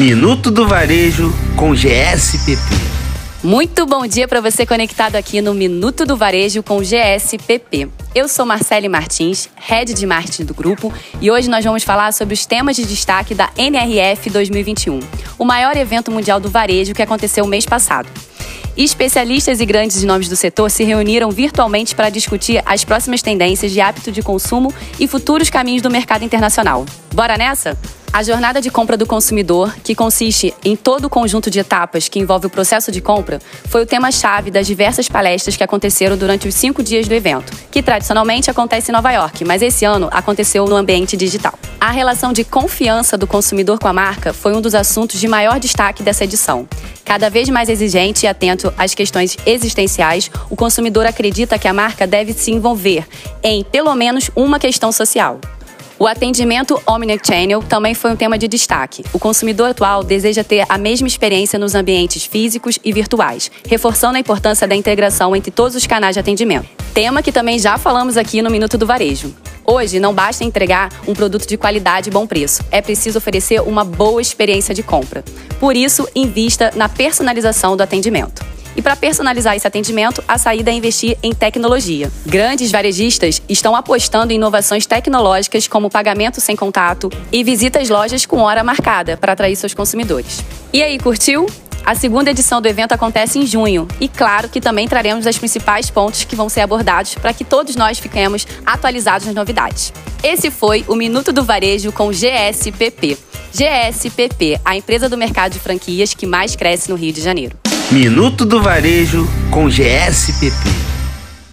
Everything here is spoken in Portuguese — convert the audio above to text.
Minuto do Varejo com GSPP. Muito bom dia para você conectado aqui no Minuto do Varejo com GSPP. Eu sou Marcele Martins, head de marketing do grupo, e hoje nós vamos falar sobre os temas de destaque da NRF 2021, o maior evento mundial do varejo que aconteceu mês passado. Especialistas e grandes nomes do setor se reuniram virtualmente para discutir as próximas tendências de hábito de consumo e futuros caminhos do mercado internacional. Bora nessa? A jornada de compra do consumidor, que consiste em todo o conjunto de etapas que envolve o processo de compra, foi o tema-chave das diversas palestras que aconteceram durante os cinco dias do evento, que tradicionalmente acontece em Nova York, mas esse ano aconteceu no ambiente digital. A relação de confiança do consumidor com a marca foi um dos assuntos de maior destaque dessa edição. Cada vez mais exigente e atento às questões existenciais, o consumidor acredita que a marca deve se envolver em, pelo menos, uma questão social. O atendimento Omnichannel também foi um tema de destaque. O consumidor atual deseja ter a mesma experiência nos ambientes físicos e virtuais, reforçando a importância da integração entre todos os canais de atendimento. Tema que também já falamos aqui no Minuto do Varejo. Hoje, não basta entregar um produto de qualidade e bom preço, é preciso oferecer uma boa experiência de compra. Por isso, invista na personalização do atendimento. E para personalizar esse atendimento, a saída é investir em tecnologia. Grandes varejistas estão apostando em inovações tecnológicas como pagamento sem contato e visitas lojas com hora marcada para atrair seus consumidores. E aí, curtiu? A segunda edição do evento acontece em junho e, claro, que também traremos os principais pontos que vão ser abordados para que todos nós fiquemos atualizados nas novidades. Esse foi o Minuto do Varejo com GSPP. GSPP, a empresa do mercado de franquias que mais cresce no Rio de Janeiro. Minuto do Varejo com GSPP.